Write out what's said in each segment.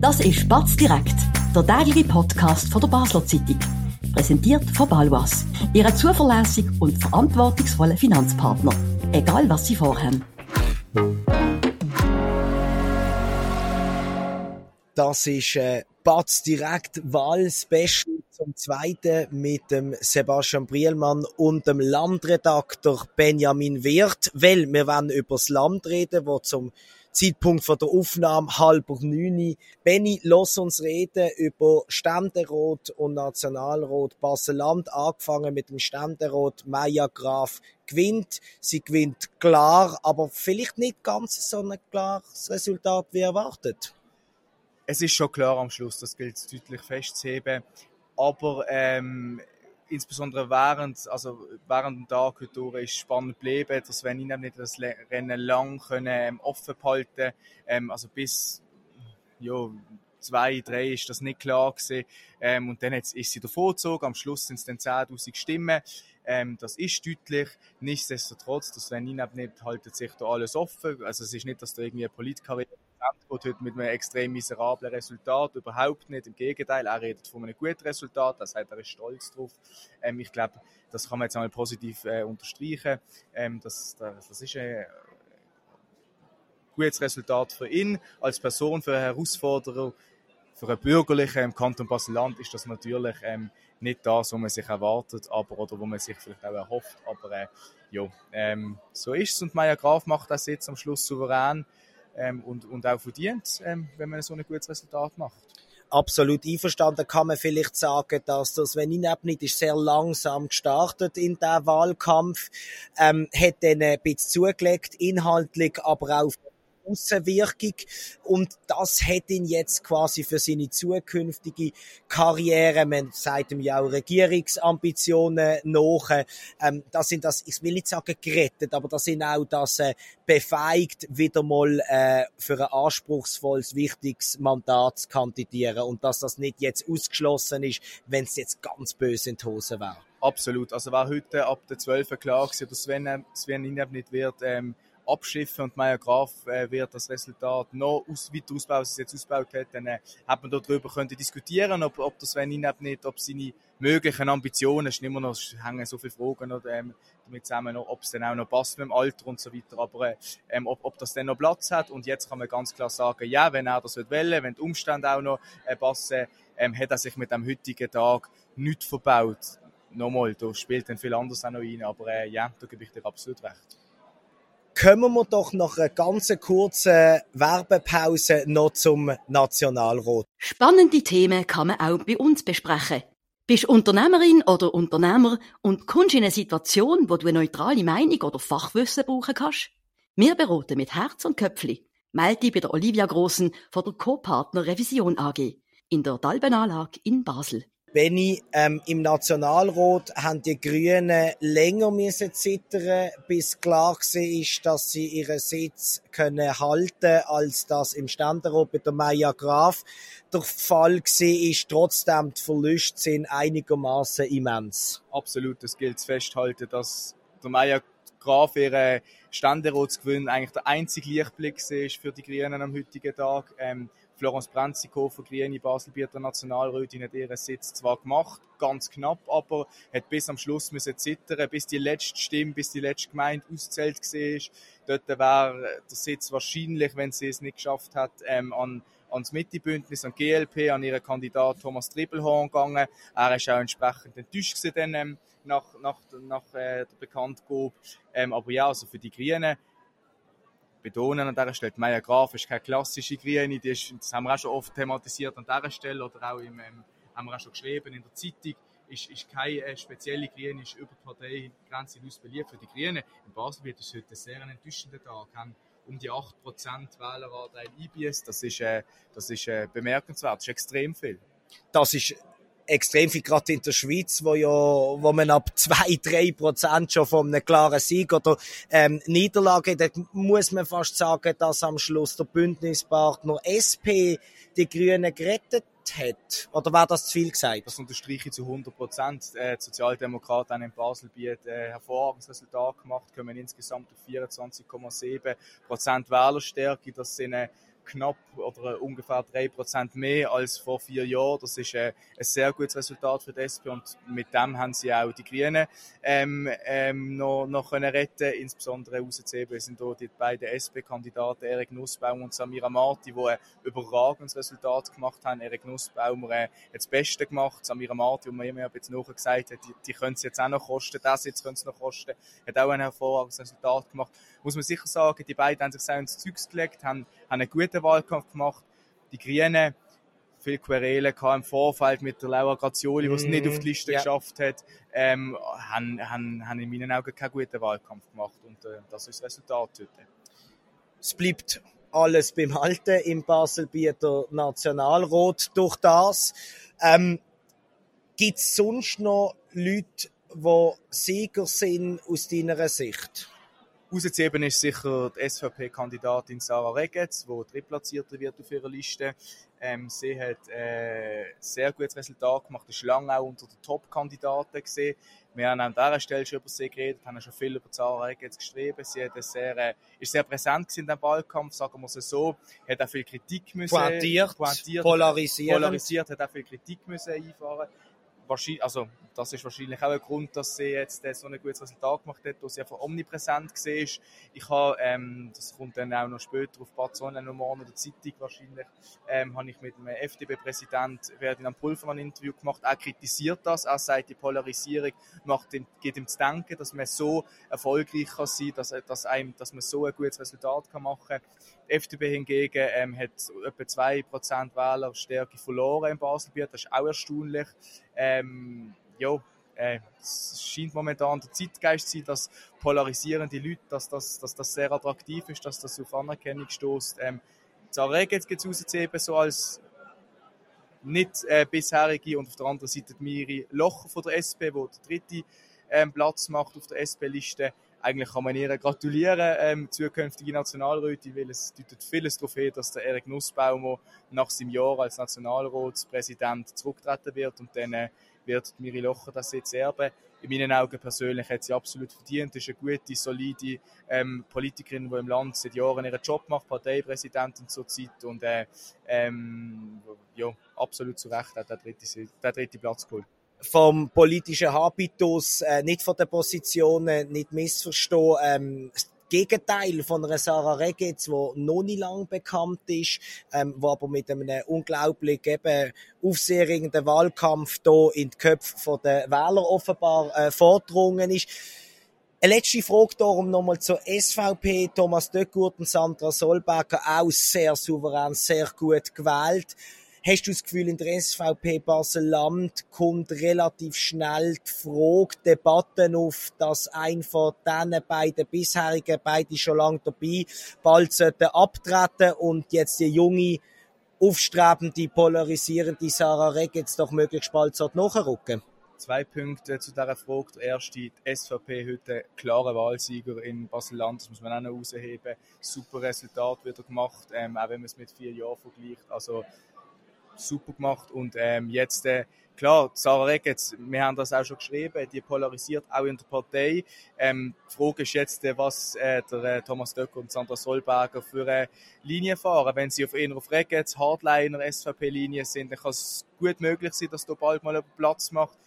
Das ist Batz direkt, der tägliche Podcast von der Basler Zeitung. Präsentiert von Balwas, Ihrem zuverlässigen und verantwortungsvollen Finanzpartner. Egal was Sie vorhaben. Das ist äh, Batz direkt Wahlspecial zum zweiten mit dem Sebastian Brielmann und dem Landredakteur Benjamin Wirth, weil wir wollen über das Land reden, wo zum Zeitpunkt von der Aufnahme halb neun. Benny, lass uns reden über Ständerat und Nationalrat Basel-Land. Angefangen mit dem Ständerat Maya Graf gewinnt. Sie gewinnt klar, aber vielleicht nicht ganz so ein klares Resultat wie erwartet. Es ist schon klar am Schluss, das gilt deutlich festzuheben. Aber ähm, insbesondere während, also während dem Tag heute ist spannend geblieben, dass wenn ich nicht das Rennen lang können, ähm, offen behalten ähm, also bis ja, zwei, drei ist das nicht klar gewesen. Ähm, und dann ist sie davor gezogen. Am Schluss sind es dann 10.000 Stimmen. Ähm, das ist deutlich. Nichtsdestotrotz, das wenn ich nicht haltet sich da alles offen. Also es ist nicht, dass da irgendwie eine Politkarriere heute mit einem extrem miserablen Resultat überhaupt nicht. Im Gegenteil, er redet von einem guten Resultat, er sagt, er ist stolz drauf. Ähm, ich glaube, das kann man jetzt einmal positiv äh, unterstreichen. Ähm, das, das, das ist ein gutes Resultat für ihn als Person, für eine Herausforderer, für einen Bürgerlichen im Kanton Basel-Land ist das natürlich ähm, nicht das, was man sich erwartet, aber oder wo man sich vielleicht auch erhofft. Aber äh, ja, ähm, so ist es und Maya Graf macht das jetzt am Schluss souverän ähm, und, und auch verdient, ähm, wenn man so ein gutes Resultat macht. Absolut einverstanden kann man vielleicht sagen, dass das wenn ich nicht ist sehr langsam gestartet in der Wahlkampf, ähm, hat dann ein bisschen zugelegt, inhaltlich, aber auch Außenwirkung. Und das hat ihn jetzt quasi für seine zukünftige Karriere, man sagt ihm ja auch Regierungsambitionen nach, ähm, das sind das, ich will nicht sagen gerettet, aber das sind auch das äh, befeigt, wieder mal äh, für ein anspruchsvolles, wichtiges Mandat zu kandidieren und dass das nicht jetzt ausgeschlossen ist, wenn es jetzt ganz böse in die Hose wäre. Absolut. Also war heute ab der 12 klar gewesen, dass Sven, Sven Inab nicht wird, ähm, abschiffen und Meier Graf äh, wird das Resultat noch aus, weiter ausbauen, als es jetzt ausgebaut hat, dann äh, hat man darüber können diskutieren, ob, ob das wenn ihn nicht, ob seine möglichen Ambitionen, es immer noch, hängen so viele Fragen oder, ähm, damit zusammen, ob es dann auch noch passt mit dem Alter und so weiter, aber ähm, ob, ob das dann noch Platz hat und jetzt kann man ganz klar sagen, ja, wenn er das will, wenn die Umstände auch noch äh, passen, ähm, hat er sich mit dem heutigen Tag nichts verbaut. Nochmal, da spielt dann viel anderes auch noch rein, aber äh, ja, da gebe ich dir absolut recht kommen wir doch nach einer ganz kurzen Werbepause noch zum Nationalrat. Spannende Themen kann man auch bei uns besprechen. Bist Unternehmerin oder Unternehmer und kommst in eine Situation, wo du eine neutrale Meinung oder Fachwissen brauchen kannst? Wir beraten mit Herz und Köpfli. Melde dich bei der Olivia Grossen von der Co-Partner Revision AG in der Dalbenanlage in Basel. Benni, ähm, im Nationalrat haben die Grünen länger müssen zittern, bis klar ist, dass sie ihren Sitz können halten, als das im Ständerat bei der Maya Graf der Fall war, ist trotzdem die Verluste sind einigermaßen immens. Absolut, das gilt festhalten, dass der Maya Graf ihre Ständeratsgewinn eigentlich der einzige Lichtblick ist für die Grünen am heutigen Tag. Ähm, Florence Brenzikofer, Grüne Baselbieter Nationalrätin, hat ihren Sitz zwar gemacht, ganz knapp, aber hat bis am Schluss müssen zittern, bis die letzte Stimme, bis die letzte Gemeinde auszählt war. Dort wäre der Sitz wahrscheinlich, wenn sie es nicht geschafft hat, ähm, an ans Mittebündnis, an GLP, an ihren Kandidat Thomas Trippelhorn gegangen. Er ist auch entsprechend enttäuscht gewesen, dann, ähm, nach, nach, nach äh, der Bekanntgabe. Ähm, aber ja, also für die Grünen betonen an dieser Stelle. Maya Graf ist keine klassische Grüne, die ist, das haben wir auch schon oft thematisiert an dieser Stelle oder auch im, ähm, haben wir auch schon geschrieben in der Zeitung, ist, ist keine äh, spezielle Grüne, ist über die Parteigrenze hinaus beliebt für die Grünen. In Basel wird es heute ein sehr enttäuschender Tag. Haben um die 8% Wähleranteil IBS, das ist, äh, das ist äh, bemerkenswert, das ist extrem viel. Das ist extrem viel, gerade in der Schweiz, wo ja, wo man ab zwei, drei Prozent schon von einem klaren Sieg oder ähm, Niederlage, da muss man fast sagen, dass am Schluss der Bündnispartner SP die Grünen gerettet hat. Oder war das zu viel gesagt? Das unterstreiche ich zu 100 Prozent. Äh, die Sozialdemokraten haben in Baselbiet äh, hervorragendes Resultat gemacht, kommen insgesamt auf 24,7 Prozent Wählerstärke. Das sind äh, knapp oder ungefähr drei Prozent mehr als vor vier Jahren. Das ist äh, ein sehr gutes Resultat für die SP und mit dem haben sie auch die Grünen ähm, ähm, noch, noch können retten. Insbesondere rauszuheben sind hier die beiden SP-Kandidaten Erik Nussbaum und Samira Marti, die ein überragendes Resultat gemacht haben. Erik Nussbaum äh, hat das Beste gemacht. Samira Marti, wo man immer jetzt nachher gesagt hat, die, die können es jetzt auch noch kosten. Das jetzt können es noch kosten. Hat auch ein hervorragendes Resultat gemacht. Muss man sicher sagen, die beiden haben sich sehr ins Zeugs gelegt, haben, haben einen guten Wahlkampf gemacht. Die Grünen, viel Querelen im Vorfeld mit der Laura Grazioli, die es nicht auf die Liste ja. geschafft hat, ähm, haben, haben, haben in meinen Augen keinen guten Wahlkampf gemacht. Und äh, das ist das Resultat heute. Es bleibt alles beim Halten im Baselbieter Nationalrat durch das. Ähm, Gibt es sonst noch Leute, die Sieger sind aus deiner Sicht? Rauszuheben ist sicher die SVP-Kandidatin Sarah Regetz, die drittplatzierte wird auf ihrer Liste. Ähm, sie hat äh, sehr gutes Resultat gemacht, ist lange auch unter den Top-Kandidaten gesehen. Wir haben an dieser Stelle schon über sie geredet, haben schon viel über Sarah Regetz geschrieben. Sie hat sehr, äh, ist sehr präsent in dem Wahlkampf, sagen wir es so. Hat auch viel Kritik müssen, pointiert, pointiert polarisiert, polarisiert, hat auch viel Kritik müssen einfahren wahrscheinlich, also das ist wahrscheinlich auch ein Grund, dass sie jetzt so ein gutes Resultat gemacht hat, dass sie einfach omnipräsent war. Ich habe, ähm, das kommt dann auch noch später auf Bad Sonnennummern oder Zeitung wahrscheinlich, ähm, habe ich mit dem FDP-Präsident Ferdinand Pulver ein Interview gemacht. Er kritisiert das, er sagt, die Polarisierung macht ihm, geht ihm zu denken, dass man so erfolgreich kann sein, dass, dass, einem, dass man so ein gutes Resultat kann machen kann. Die FDP hingegen ähm, hat etwa 2% Wählerstärke verloren in Baselbiet, das ist auch erstaunlich. Ähm, ja, äh, es scheint momentan der Zeitgeist zu sein, dass polarisierende Leute, dass das, dass das sehr attraktiv ist, dass das auf Anerkennung stößt. Ähm, Zara geht es rauszuheben, so als nicht äh, bisherige und auf der anderen Seite die Miri Locher von der SP, wo der dritte ähm, Platz macht auf der SP-Liste. Eigentlich kann man ihr gratulieren, ähm, zukünftige Nationalrätin, weil es deutet vieles darauf hin, dass der Erik Nussbaumer nach seinem Jahr als Nationalratspräsident zurücktreten wird und dann äh, wird Miri Locher das jetzt erben. In meinen Augen persönlich hat sie absolut verdient. ist eine gute, solide ähm, Politikerin, die im Land seit Jahren ihren Job macht, Parteipräsidentin zurzeit und äh, ähm, ja, absolut zu Recht hat der dritte, der dritte Platz geholt vom politischen Habitus, äh, nicht von den Positionen, nicht missverstehen. Ähm, Gegenteil von einer Sarah Regetz, die noch nicht lang bekannt ist, ähm, wo aber mit einem unglaublich eben aufseherregenden Wahlkampf hier in die Köpfe der Wähler offenbar äh, vordrungen ist. Eine letzte Frage darum nochmal zur SVP. Thomas Döckurt und Sandra Solberger auch sehr souverän, sehr gut gewählt. Hast du das Gefühl, in der SVP Basel-Land kommt relativ schnell die Frage, Debatten auf, dass ein von diesen beiden bisherigen, beide schon lange dabei, bald sollten abtreten und jetzt die junge, aufstrebende, polarisierende Sarah Regetz doch möglichst bald nachrücken? Zwei Punkte zu dieser Frage. Der erste, die SVP heute klarer Wahlsieger in Basel-Land, das muss man auch noch herausheben. Super Resultat wieder gemacht, ähm, auch wenn man es mit vier Jahren vergleicht. Also super gemacht. Und ähm, jetzt, äh, klar, Sarah Regetz, wir haben das auch schon geschrieben, die polarisiert auch in der Partei. Ähm, die Frage ist jetzt, äh, was äh, der äh, Thomas Döcker und Sandra Solberger für eine Linie fahren. Wenn sie auf eher auf Regetz, Hardliner, SVP-Linie sind, dann kann es gut möglich sein, dass da bald mal Platz macht.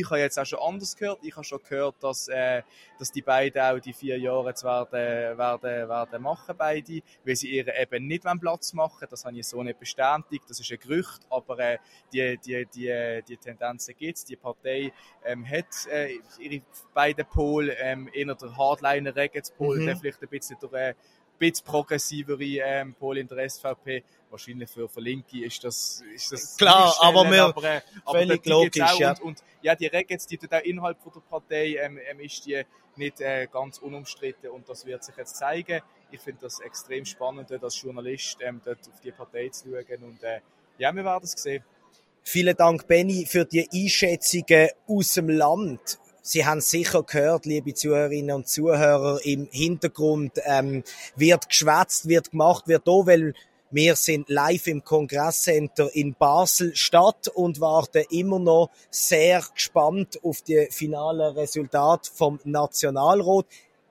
Ich habe jetzt auch schon anders gehört. Ich habe schon gehört, dass, äh, dass die beiden auch die vier Jahre jetzt werden, werden, werden machen, beide, weil sie ihr eben nicht Platz machen Das habe ich so nicht bestätigt. Das ist ein Gerücht, aber äh, die, die, die, die Tendenzen gibt es. Die Partei ähm, hat äh, ihre beiden Pole, ähm, eher der Hardliner Reggae-Pol, mhm. der vielleicht ein bisschen durch äh, bisschen progressivere ähm, Pol in der SVP. Wahrscheinlich für, für Linke ist das, ist das klar, aber, wir, aber, äh, aber völlig logisch. Ja. Und, und, ja, die Regels, die da innerhalb von der Partei ähm, ähm, ist die nicht äh, ganz unumstritten und das wird sich jetzt zeigen. Ich finde das extrem spannend, dort als Journalist ähm, dort auf die Partei zu schauen und äh, ja, wir werden es sehen. Vielen Dank, Benny, für die Einschätzungen aus dem Land. Sie haben sicher gehört, liebe Zuhörerinnen und Zuhörer, im Hintergrund ähm, wird geschwätzt, wird gemacht, wird da, weil wir sind live im Kongresscenter in Basel Stadt und warten immer noch sehr gespannt auf die finalen Resultate vom Nationalrat.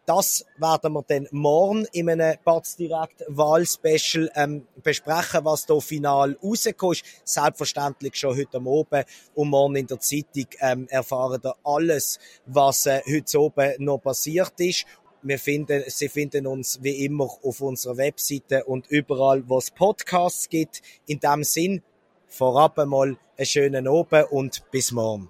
Das werden wir dann morgen in einem Batz direkt Wahlspecial ähm, besprechen, was da final rausgekommen ist. Selbstverständlich schon heute Abend und morgen in der Zeitung ähm, erfahren ihr alles, was äh, heute oben noch passiert ist. Wir finden, Sie finden uns wie immer auf unserer Webseite und überall, wo es Podcasts gibt. In dem Sinn, vorab einmal einen schönen Abend und bis morgen.